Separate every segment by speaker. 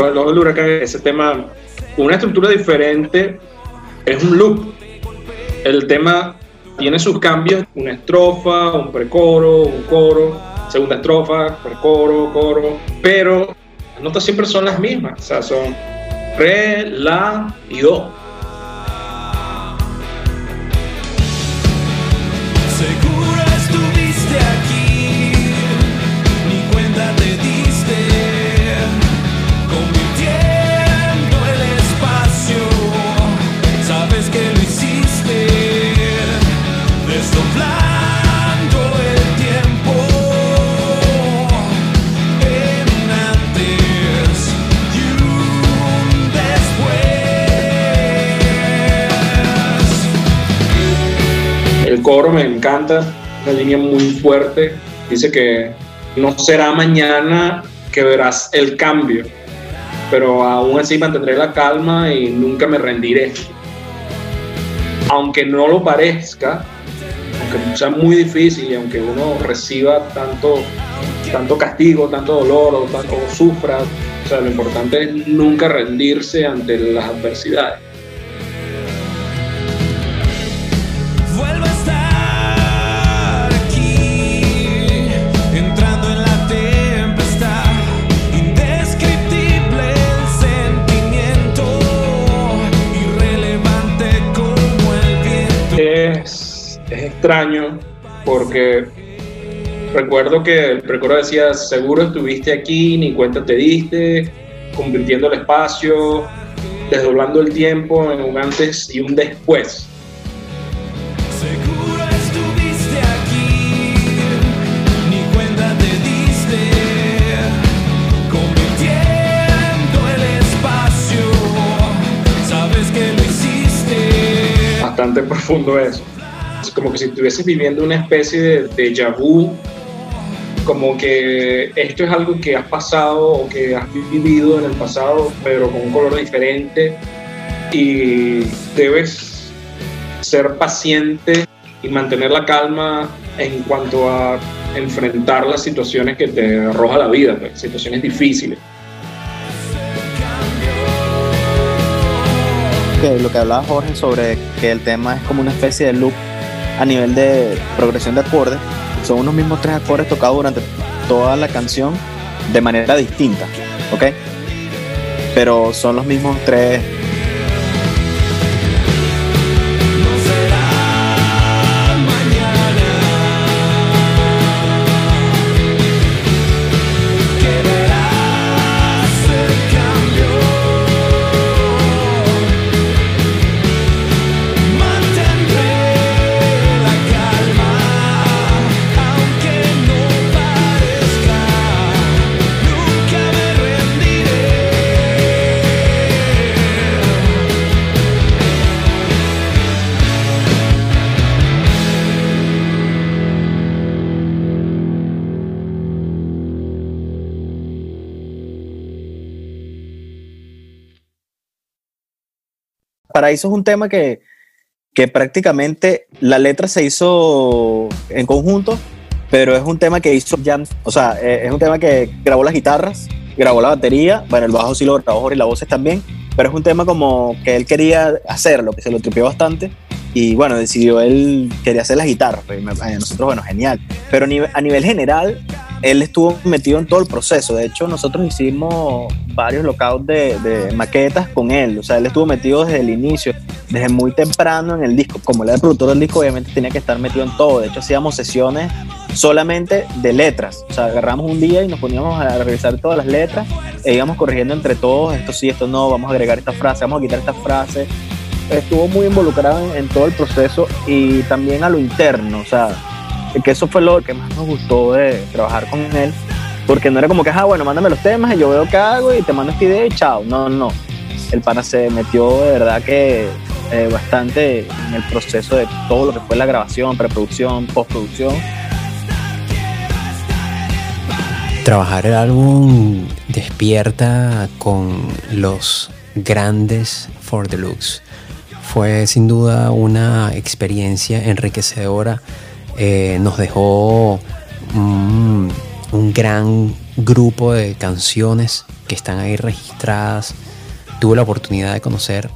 Speaker 1: Huracán, ese tema, una estructura diferente, es un loop. El tema tiene sus cambios, una estrofa, un precoro, un coro, segunda estrofa, precoro, coro, pero las notas siempre son las mismas, o sea, son re, la y do. Coro me encanta, una línea muy fuerte. Dice que no será mañana que verás el cambio, pero aún así mantendré la calma y nunca me rendiré. Aunque no lo parezca, aunque sea muy difícil y aunque uno reciba tanto, tanto castigo, tanto dolor o, tanto, o sufra, o sea, lo importante es nunca rendirse ante las adversidades. Extraño porque recuerdo que el precoro decía, seguro estuviste aquí, ni cuenta te diste, convirtiendo el espacio, desdoblando el tiempo en un antes y un después.
Speaker 2: Seguro estuviste aquí, ni cuenta te diste, convirtiendo el espacio, sabes que lo hiciste.
Speaker 1: Bastante profundo eso. Como que si estuvieses viviendo una especie de déjà vu, como que esto es algo que has pasado o que has vivido en el pasado, pero con un color diferente y debes ser paciente y mantener la calma en cuanto a enfrentar las situaciones que te arroja la vida, pues, situaciones difíciles.
Speaker 3: que lo que hablaba Jorge sobre que el tema es como una especie de loop a nivel de progresión de acordes. Son unos mismos tres acordes tocados durante toda la canción de manera distinta, ¿ok? Pero son los mismos tres. Paraíso es un tema que, que prácticamente la letra se hizo en conjunto, pero es un tema que hizo Jan, o sea, eh, es un tema que grabó las guitarras, grabó la batería, bueno, el bajo sí lo grabó y las voces también, pero es un tema como que él quería hacerlo, que se lo tripeó bastante, y bueno, decidió él, quería hacer las guitarras, pues, y nosotros, bueno, genial, pero a nivel general, él estuvo metido en todo el proceso, de hecho nosotros hicimos varios lockouts de, maquetas con él, o sea, él estuvo metido desde el inicio, desde muy temprano en el disco, como él era el productor del disco, obviamente tenía que estar metido en todo, de hecho hacíamos sesiones solamente de letras. O sea, agarramos un día y nos poníamos a revisar todas las letras e íbamos corrigiendo entre todos, esto sí, esto no, vamos a agregar esta frase, vamos a quitar esta frase. Estuvo muy involucrado en, en todo el proceso y también a lo interno, o sea, que eso fue lo que más nos gustó de trabajar con él, porque no era como que, ah, bueno, mándame los temas y yo veo qué hago y te mando esta idea y chao. No, no. El pana se metió de verdad que eh, bastante en el proceso de todo lo que fue la grabación, preproducción, postproducción.
Speaker 4: Trabajar el álbum despierta con los grandes For Deluxe. Fue sin duda una experiencia enriquecedora. Eh, nos dejó un, un gran grupo de canciones que están ahí registradas. Tuve la oportunidad de conocer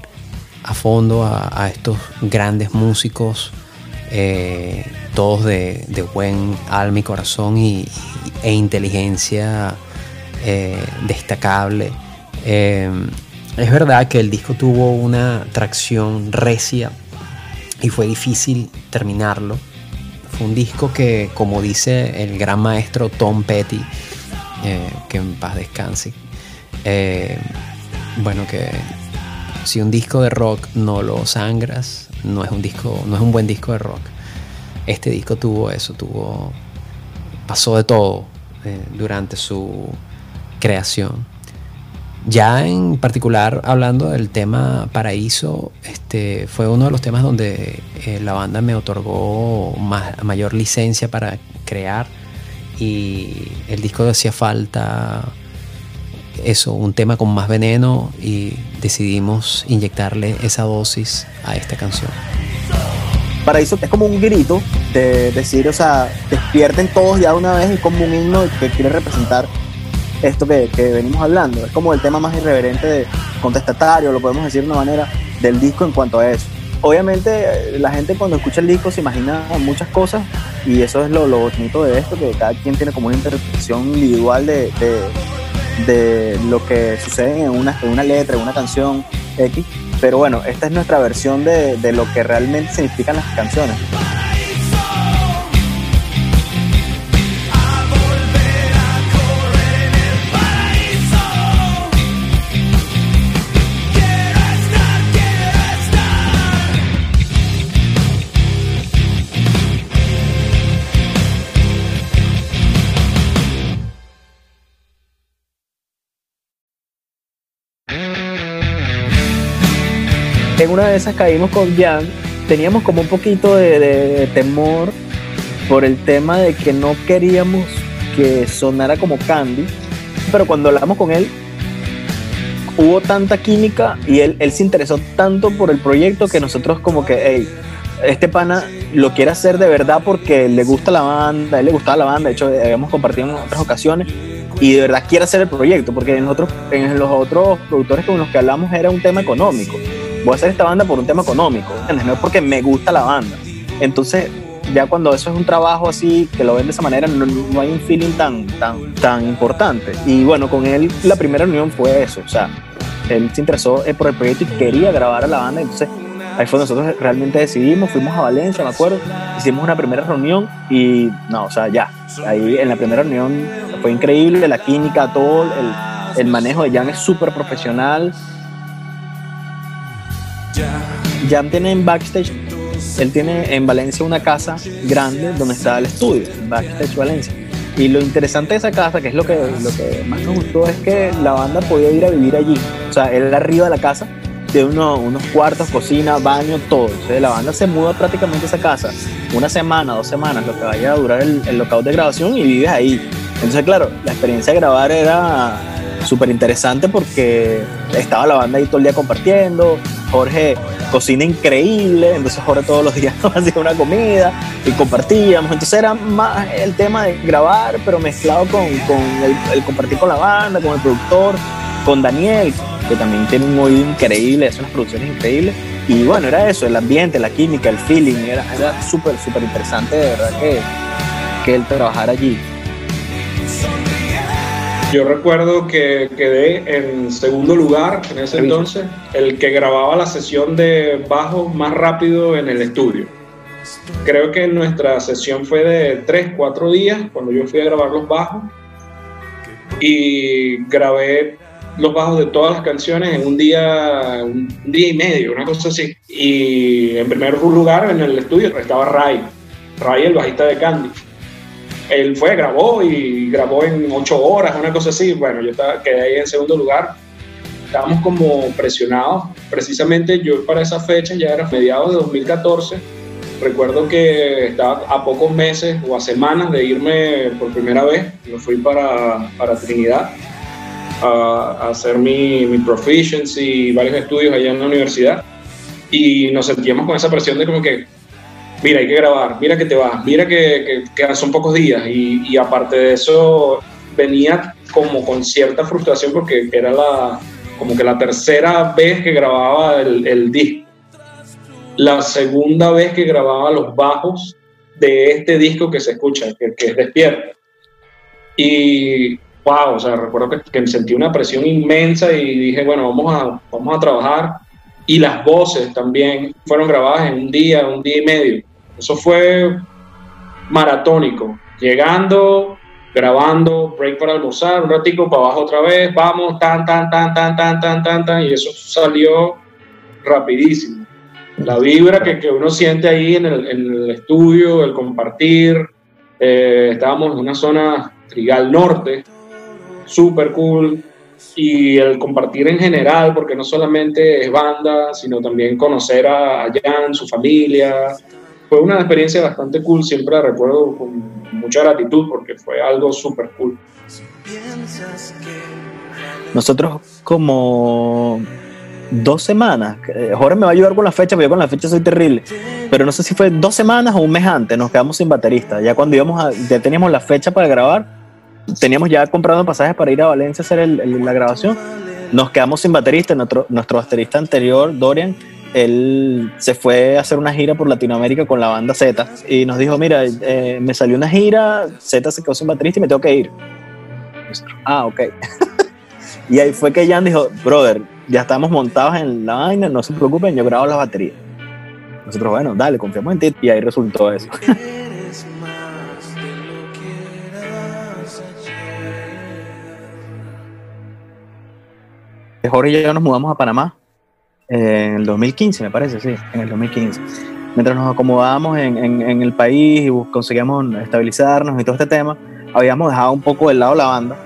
Speaker 4: a fondo a, estos grandes músicos, eh, todos de, buen alma y corazón y, e inteligencia eh, destacable. Es verdad que el disco tuvo una tracción recia y fue difícil terminarlo. Un disco que, como dice el gran maestro Tom Petty, eh, que en paz descanse, eh, bueno, que si un disco de rock no lo sangras, no es un disco, no es un buen disco de rock. Este disco tuvo eso, tuvo pasó de todo eh, durante su creación. Ya en particular hablando del tema Paraíso, este fue uno de los temas donde eh, la banda me otorgó más, mayor licencia para crear y el disco hacía falta eso, un tema con más veneno y decidimos inyectarle esa dosis a esta canción.
Speaker 3: Paraíso es como un grito de decir, o sea, despierten todos ya una vez y como un himno que quiere representar esto que, que venimos hablando. Es como el tema más irreverente, de, contestatario, lo podemos decir de una manera, del disco en cuanto a eso. Obviamente eh, la gente cuando escucha el disco se imagina muchas cosas y eso es lo, lo bonito de esto, que cada quien tiene como una interpretación individual de, de, de lo que sucede en una, en una letra, en una canción X. Pero bueno, esta es nuestra versión de, de lo que realmente significan las canciones. En una de esas caímos con Jan, teníamos como un poquito de, temor por el tema de que no queríamos que sonara como Candy, pero cuando hablamos con él, hubo tanta química y él, se interesó tanto por el proyecto que nosotros como que, hey, este pana lo quiere hacer de verdad porque le gusta la banda, a él le gustaba la banda, de hecho habíamos compartido en otras ocasiones y de verdad quiere hacer el proyecto porque en, en los otros productores con los que hablamos era un tema económico. Voy a hacer esta banda por un tema económico, ¿entiendes? No es porque me gusta la banda. Entonces, ya cuando eso es un trabajo así, que lo ven de esa manera, no, no hay un feeling tan, tan, tan importante. Y bueno, con él la primera reunión fue eso, o sea, él se interesó eh, por el proyecto y quería grabar a la banda, entonces ahí fue donde nosotros realmente decidimos, fuimos a Valencia, me acuerdo, hicimos una primera reunión y no, o sea, ya, ahí en la primera reunión fue increíble, la química, todo, el, el manejo de Jan es súper profesional. Jan tiene en backstage, él tiene en Valencia una casa grande donde está el estudio, backstage Valencia. Y lo interesante de esa casa, que es lo que, más nos gustó, es que la banda podía ir a vivir allí. O sea, él arriba de la casa, uno- unos cuartos, cocina, baño, todo. Entonces, la banda se muda prácticamente a esa casa una semana, dos semanas, lo que vaya a durar el, el de grabación y vives ahí. Entonces, claro, la experiencia de grabar era súper interesante porque estaba la banda ahí todo el día compartiendo. Jorge cocina increíble, entonces Jorge todos los días hacía una comida y compartíamos. Entonces era más el tema de grabar, pero mezclado con, con el, compartir con la banda, con el productor, con Daniel, que también tiene un oído increíble, hace unas producciones increíbles. Y bueno, era eso, el ambiente, la química, el feeling, era, era súper, súper interesante de verdad que, que él trabajara allí.
Speaker 1: Yo recuerdo que quedé en segundo lugar en ese entonces, el que grababa la sesión de bajo más rápido en el estudio. Creo que nuestra sesión fue de 3, 4 días cuando yo fui a grabar los bajos y grabé los bajos de todas las canciones en un día, un día y medio, una cosa así. Y en primer lugar en el estudio estaba Ray, Ray el bajista de Candy él fue, grabó y grabó en ocho horas, una cosa así. Bueno, yo estaba, quedé ahí en segundo lugar. Estábamos como presionados. Precisamente yo para esa fecha, ya era mediados de 2014, recuerdo que estaba a pocos meses o a semanas de irme por primera vez. Yo fui para, para Trinidad a, a hacer mi, mi proficiency y varios estudios allá en la universidad. Y nos sentíamos con esa presión de como que, mira, hay que grabar, mira que te vas, mira que, que, que son pocos días y, y aparte de eso, venía como con cierta frustración porque era la, como que la tercera vez que grababa el, el disco. La segunda vez que grababa los bajos de este disco que se escucha, que, que es Despierta. Y wow, o sea, recuerdo que, que sentí una presión inmensa y dije, bueno, vamos a, vamos a trabajar. Y las voces también fueron grabadas en un día, un día y medio. Eso fue maratónico. Llegando, grabando, break para almorzar, un ratico para abajo otra vez, vamos, tan, tan, tan, tan, tan, tan, tan, tan, y eso salió rapidísimo. La vibra que, que uno siente ahí en el, en el estudio, el compartir, eh, estábamos en una zona Trigal Norte, súper cool, y el compartir en general, porque no solamente es banda, sino también conocer a, a Jan, su familia, fue una experiencia bastante cool, siempre la recuerdo con mucha gratitud porque fue algo súper cool.
Speaker 3: Nosotros como dos semanas, eh, Jorge me va a ayudar con la fecha, porque yo con la fecha soy terrible, pero no sé si fue dos semanas o un mes antes, nos quedamos sin baterista. Ya cuando íbamos a, ya teníamos la fecha para grabar, teníamos ya comprado pasajes para ir a Valencia a hacer el- la grabación, nos quedamos sin baterista, nuestro baterista anterior, Dorian, él se fue a hacer una gira por Latinoamérica con la banda Z y nos dijo, mira, eh, me salió una gira, Z se quedó sin baterista y me tengo que ir. Nosotros, Ah, ok. y ahí fue que Jan dijo, brother, ya estamos montados en la vaina, no se preocupen, yo grabo las baterías. Nosotros, bueno, dale, confiamos en ti. Y ahí resultó eso. Jorge y yo nos mudamos a Panamá en el 2015, me parece, sí, en el 2015. Mientras nos acomodábamos en, el país y conseguíamos estabilizarnos y todo este tema, habíamos dejado un poco de lado la banda,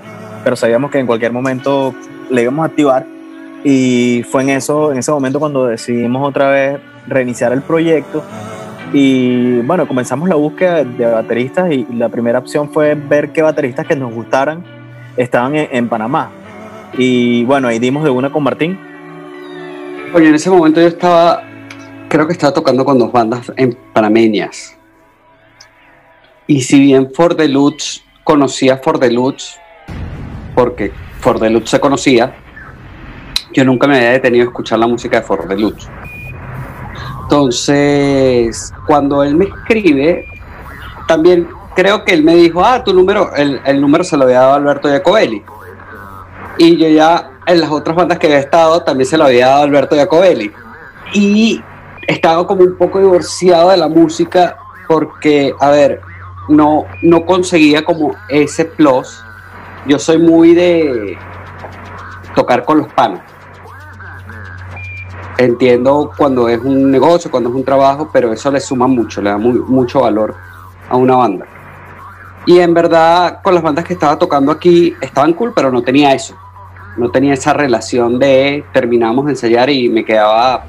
Speaker 3: pero sabíamos que en cualquier momento le íbamos a activar. Y fue en, eso, en ese momento cuando decidimos otra vez reiniciar el proyecto. Y bueno, comenzamos la búsqueda de bateristas y la primera opción fue ver qué bateristas que nos gustaran estaban en, en Panamá. Y bueno, ahí dimos de una con Martín.
Speaker 5: Oye, en ese momento yo estaba, creo que estaba tocando con dos bandas en panameñas. Y si bien For the Lutz conocía For the Lutz, porque For the Lutz se conocía, yo nunca me había detenido a escuchar la música de For the Lutz. Entonces, cuando él me escribe, también creo que él me dijo, ah, tu número, el, el número se lo había dado Alberto Jacobelli. Y yo ya en las otras bandas que había estado también se lo había dado Alberto Jacobelli. Y estaba como un poco divorciado de la música porque, a ver, no, no conseguía como ese plus. Yo soy muy de tocar con los panos. Entiendo cuando es un negocio, cuando es un trabajo, pero eso le suma mucho, le da muy- mucho valor a una banda. Y en verdad, con las bandas que estaba tocando aquí, estaban cool, pero no tenía eso. No tenía esa relación de terminamos de ensayar y me quedaba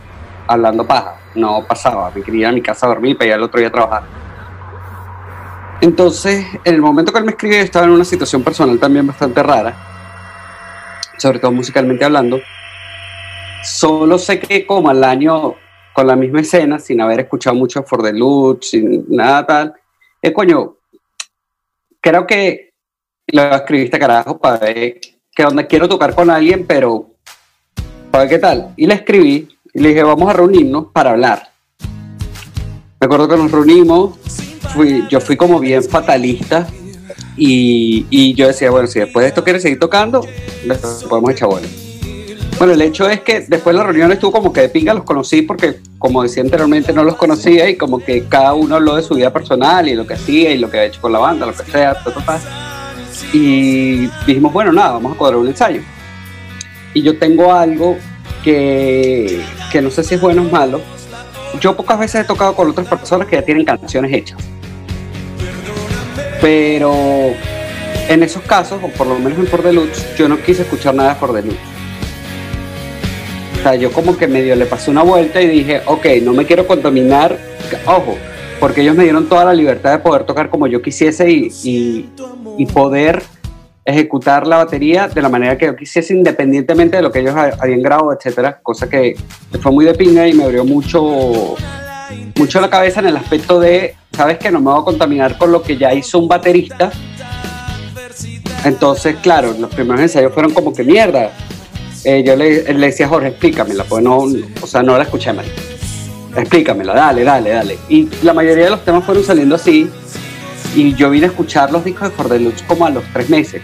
Speaker 5: hablando paja. No pasaba, me quería ir a mi casa a dormir ir al otro día a trabajar. Entonces, en el momento que él me escribió, yo estaba en una situación personal también bastante rara, sobre todo musicalmente hablando. Solo sé que como al año, con la misma escena, sin haber escuchado mucho For the Lutz, sin nada tal, eh, coño, creo que lo escribiste carajo para que donde quiero tocar con alguien, pero para qué tal. Y le escribí y le dije, vamos a reunirnos para hablar. Me acuerdo que nos reunimos, fui, yo fui como bien fatalista y, y yo decía, bueno, si después de esto quieres seguir tocando, podemos echar. Bueno, el hecho es que después de la reunión estuvo como que de pinga, los conocí porque, como decía anteriormente, no los conocía y como que cada uno habló de su vida personal y lo que hacía y lo que había hecho con la banda, lo que sea, ta, ta, ta. Y dijimos, bueno, nada, vamos a cuadrar un ensayo. Y yo tengo algo que, que no sé si es bueno o malo. Yo pocas veces he tocado con otras personas que ya tienen canciones hechas. Pero en esos casos, o por lo menos en For the Lutz, yo no quise escuchar nada de For the Lutz. O sea, yo como que medio le pasé una vuelta y dije, ok, no me quiero contaminar, ojo, porque ellos me dieron toda la libertad de poder tocar como yo quisiese y, y, poder ejecutar la batería de la manera que yo quisiese, independientemente de lo que ellos ha- habían grabado, etcétera, cosa que fue muy de pinga y me abrió mucho, mucho la cabeza en el aspecto de, sabes que no me voy a contaminar con lo que ya hizo un baterista Entonces, claro, los primeros ensayos fueron como que mierda. Eh, yo le, le decía a Jorge, explícamela, pues no, o sea, no la escuché mal. Explícamela, dale, dale, dale. Y la mayoría de los temas fueron saliendo así. Y yo vine a escuchar los discos de For Deluxe como a los tres meses.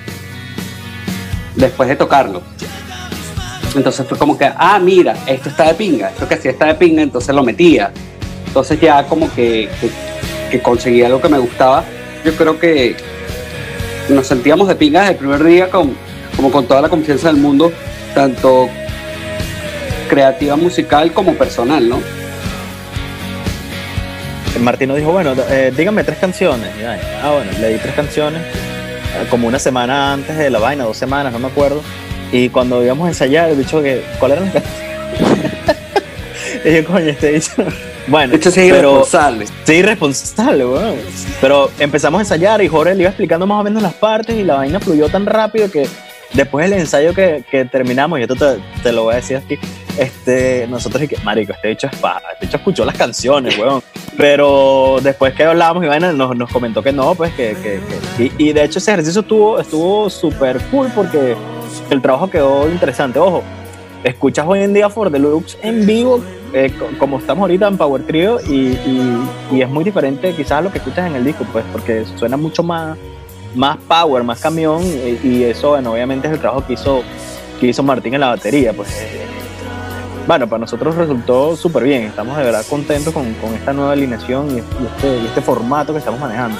Speaker 5: Después de tocarlos. Entonces fue como que, ah, mira, esto está de pinga, esto que sí está de pinga, entonces lo metía. Entonces ya como que, que, que conseguí algo que me gustaba. Yo creo que nos sentíamos de pinga desde el primer día con, como con toda la confianza del mundo, tanto creativa musical como personal, ¿no?
Speaker 3: Martín nos dijo, bueno, eh, díganme tres canciones. Y, ah, bueno, le di tres canciones, eh, como una semana antes de la vaina, dos semanas, no me acuerdo. Y cuando íbamos a ensayar, el bicho que, ¿cuál eran las canciones? y yo, coño, este bicho. Bueno,
Speaker 5: hecho, sí es
Speaker 3: pero-
Speaker 5: irresponsable.
Speaker 3: Sí, irresponsable, weón. Pero empezamos a ensayar y Jorge le iba explicando más o menos las partes y la vaina fluyó tan rápido que después del ensayo que, que terminamos, y esto te, te lo voy a decir aquí, este, nosotros y que, marico, este bicho es paja, este bicho escuchó las canciones, weón. Pero después que hablábamos y vaina, nos, nos comentó que no, pues que, que- que- y, y de hecho ese ejercicio estuvo estuvo súper cool porque el trabajo quedó interesante. Ojo, escuchas hoy en día For Deluxe en vivo, eh, co- como estamos ahorita en Power Trio, y, y- y es muy diferente quizás a lo que escuchas en el disco, pues porque suena mucho más, más power, más camión, y, y eso, bueno, obviamente es el trabajo que hizo, que hizo Martín en la batería, pues. Bueno, para nosotros resultó súper bien, estamos de verdad contentos con, con esta nueva alineación y, este, y este formato que estamos manejando.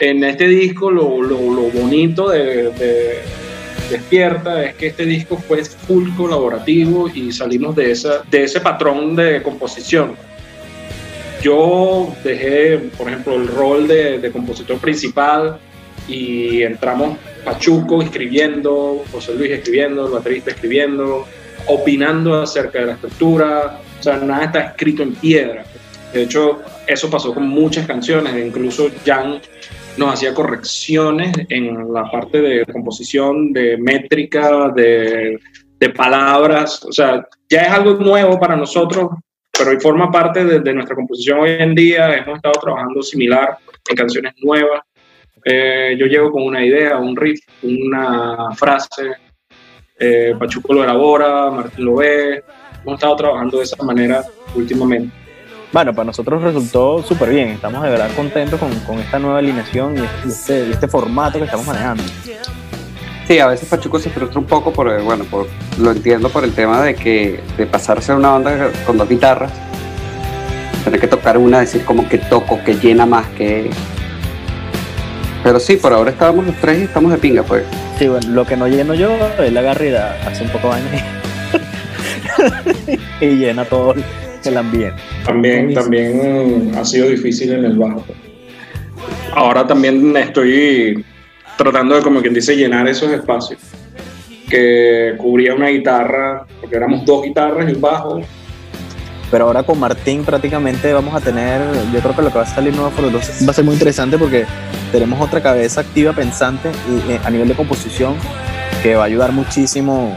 Speaker 1: En este disco lo, lo- bonito de, de Despierta es que este disco fue full colaborativo y salimos de, esa, de ese patrón de composición. Yo dejé, por ejemplo, el rol de, de compositor principal y entramos Pachuco escribiendo, José Luis escribiendo, el baterista escribiendo, opinando acerca de la estructura, o sea, nada está escrito en piedra. De hecho, eso pasó con muchas canciones, incluso Jan nos hacía correcciones en la parte de composición, de métrica, de, palabras, o sea, ya es algo nuevo para nosotros, pero forma parte de nuestra composición hoy en día, hemos estado trabajando similar en canciones nuevas. Eh, yo llego con una idea, un riff, una frase, eh, Pachuco lo elabora, Martín lo ve, hemos estado trabajando de esa manera últimamente.
Speaker 3: Bueno, para nosotros resultó súper bien. Estamos de verdad contentos con, con esta nueva alineación y este, y este- este formato que estamos manejando.
Speaker 5: Sí, a veces Pachuco se frustra un poco, por, bueno, por, lo entiendo por el tema de que de pasarse a una banda con dos guitarras, tener que tocar una, decir como que toco, que llena más, que... Pero sí, por ahora estábamos los tres y estamos de pinga, pues.
Speaker 3: Sí, bueno, lo que no lleno yo es la garrida, hace un poco de vaina y, y llena todo el ambiente.
Speaker 1: También, también ha sido difícil en el bajo. Ahora también estoy tratando de, como quien dice, llenar esos espacios que cubría una guitarra, porque éramos dos guitarras y un bajo.
Speaker 3: Pero ahora con Martín prácticamente vamos a tener, yo creo que lo que va a salir nuevo por va a ser muy interesante porque tenemos otra cabeza activa pensante y, eh, a nivel de composición que va a ayudar muchísimo.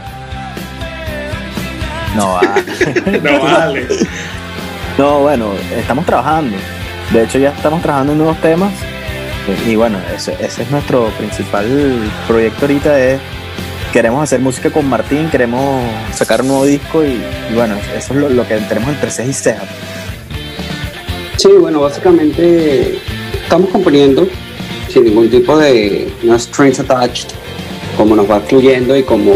Speaker 3: No, va.
Speaker 1: No vale.
Speaker 3: No, bueno, estamos trabajando. De hecho, ya estamos trabajando en nuevos temas. Y bueno, ese, ese es nuestro principal proyecto ahorita. Es, queremos hacer música con Martín, queremos sacar un nuevo disco y, bueno, eso es lo, lo que tenemos entre ceja y ceja.
Speaker 5: Sí, bueno, básicamente estamos componiendo sin ningún tipo de no strings attached, como nos va fluyendo y como,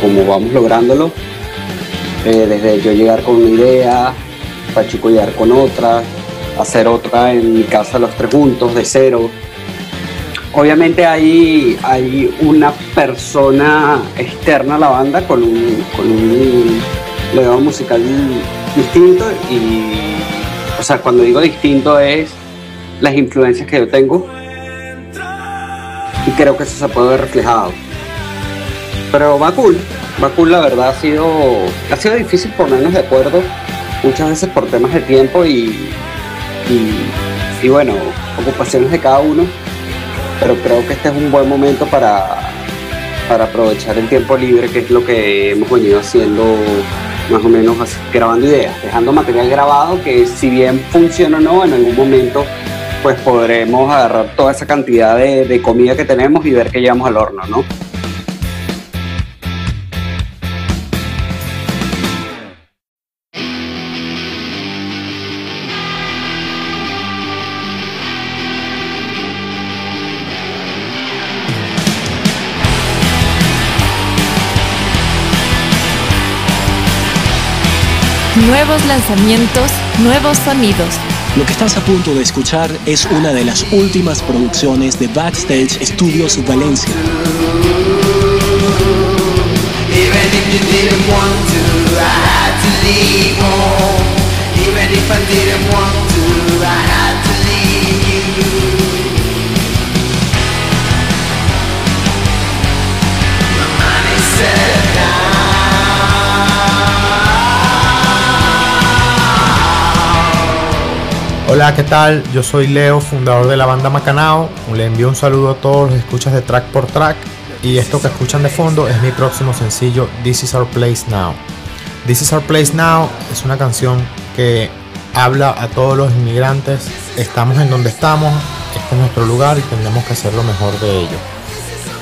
Speaker 5: como vamos lográndolo. Eh, desde yo llegar con una idea, Pachuco llegar con otra, hacer otra en mi casa los tres juntos, de cero. Obviamente hay, hay una persona externa a la banda con un, con un legado musical distinto y o sea, cuando digo distinto es las influencias que yo tengo y creo que eso se puede ver reflejado. Pero va cool, va cool, la verdad ha sido, ha sido difícil ponernos de acuerdo muchas veces por temas de tiempo y, y, y bueno, ocupaciones de cada uno, pero creo que este es un buen momento para, para aprovechar el tiempo libre, que es lo que hemos venido haciendo más o menos grabando ideas, dejando material grabado que si bien funciona o no, en algún momento pues podremos agarrar toda esa cantidad de, de comida que tenemos y ver qué llevamos al horno, ¿no?
Speaker 6: Nuevos lanzamientos, nuevos sonidos.
Speaker 7: Lo que estás a punto de escuchar es una de las últimas producciones de Backstage Studios Valencia.
Speaker 2: Even if you didn't want to, I had to leave home. Even if I didn't want to, I had
Speaker 8: Hola, ¿qué tal? Yo soy Leo, fundador de la banda Macanao. Le envío un saludo a todos los escuchas de Track por Track. Y esto que escuchan de fondo es mi próximo sencillo, This is Our Place Now. This is Our Place Now es una canción que habla a todos los inmigrantes. Estamos en donde estamos, este es nuestro lugar y tenemos que hacer lo mejor de ello.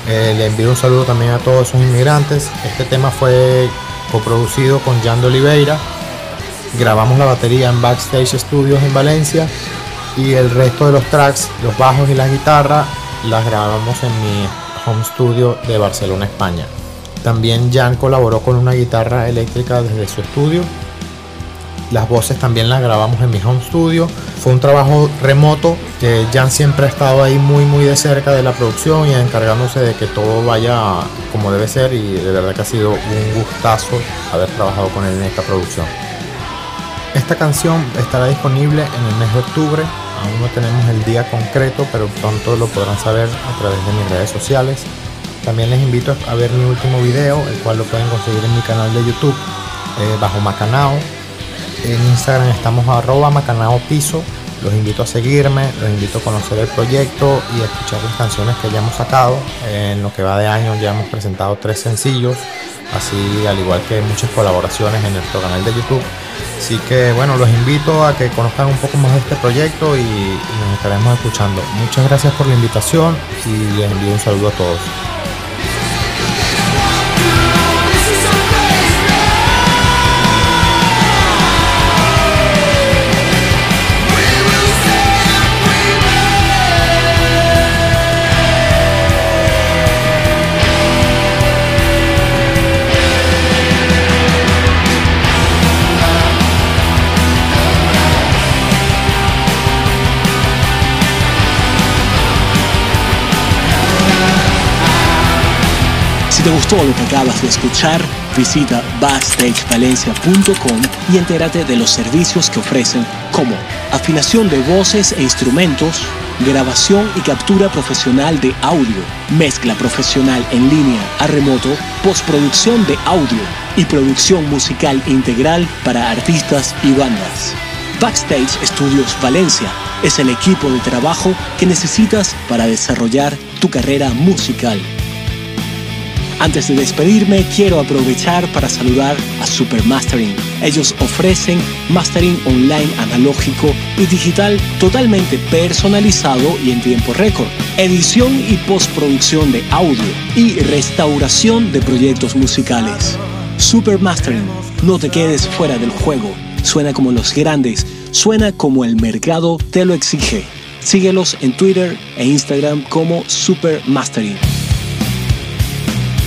Speaker 8: Eh, le envío un saludo también a todos esos inmigrantes. Este tema fue coproducido con Jan de Oliveira grabamos la batería en Backstage Studios en Valencia y el resto de los tracks, los bajos y las guitarras, las grabamos en mi home studio de Barcelona, España. También Jan colaboró con una guitarra eléctrica desde su estudio. Las voces también las grabamos en mi home studio. Fue un trabajo remoto que Jan siempre ha estado ahí muy muy de cerca de la producción y encargándose de que todo vaya como debe ser y de verdad que ha sido un gustazo haber trabajado con él en esta producción. Esta canción estará disponible en el mes de octubre. Aún no tenemos el día concreto, pero pronto lo podrán saber a través de mis redes sociales. También les invito a ver mi último video, el cual lo pueden conseguir en mi canal de YouTube, eh, bajo Macanao. En Instagram estamos arroba. Los invito a seguirme, los invito a conocer el proyecto y a escuchar las canciones que ya hemos sacado. En lo que va de año ya hemos presentado tres sencillos, así al igual que muchas colaboraciones en nuestro canal de YouTube. Así que bueno, los invito a que conozcan un poco más de este proyecto y, nos estaremos escuchando. Muchas gracias por la invitación y les envío un saludo a todos.
Speaker 7: Te gustó lo que acabas de escuchar, visita backstagevalencia.com y entérate de los servicios que ofrecen como afinación de voces e instrumentos, grabación y captura profesional de audio, mezcla profesional en línea a remoto, postproducción de audio y producción musical integral para artistas y bandas. Backstage Studios Valencia es el equipo de trabajo que necesitas para desarrollar tu carrera musical. Antes de despedirme, quiero aprovechar para saludar a Supermastering. Ellos ofrecen mastering online analógico y digital totalmente personalizado y en tiempo récord, edición y postproducción de audio y restauración de proyectos musicales. Supermastering, no te quedes fuera del juego. Suena como los grandes, suena como el mercado te lo exige. Síguelos en Twitter e Instagram como Supermastering.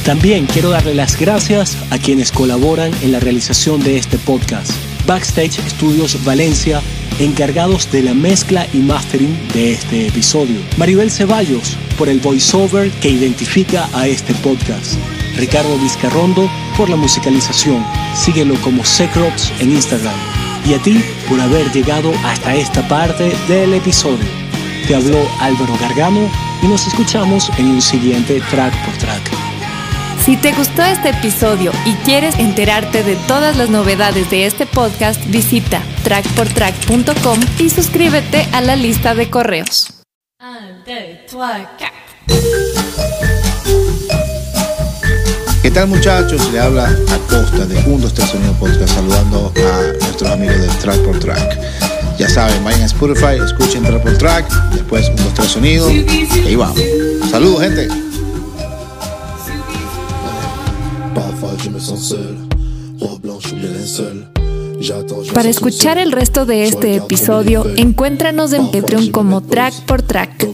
Speaker 7: También quiero darle las gracias a quienes colaboran en la realización de este podcast. Backstage Studios Valencia, encargados de la mezcla y mastering de este episodio. Maribel Ceballos, por el voiceover que identifica a este podcast. Ricardo Vizcarrondo, por la musicalización. Síguelo como Secrops en Instagram. Y a ti por haber llegado hasta esta parte del episodio. Te habló Álvaro Gargano y nos escuchamos en un siguiente track por track.
Speaker 6: Si te gustó este episodio y quieres enterarte de todas las novedades de este podcast, visita trackportrack.com y suscríbete a la lista de correos.
Speaker 9: ¿Qué tal muchachos? Le habla Acosta de 1, 2, 3 Sonido Podcast saludando a nuestros amigos de Track por Track. Ya saben, vayan a Spotify, escuchen Track por Track, después 1, 2, 3 y ahí vamos. Saludos gente.
Speaker 6: Para escuchar el resto de este episodio, encuéntranos en Patreon como track por track.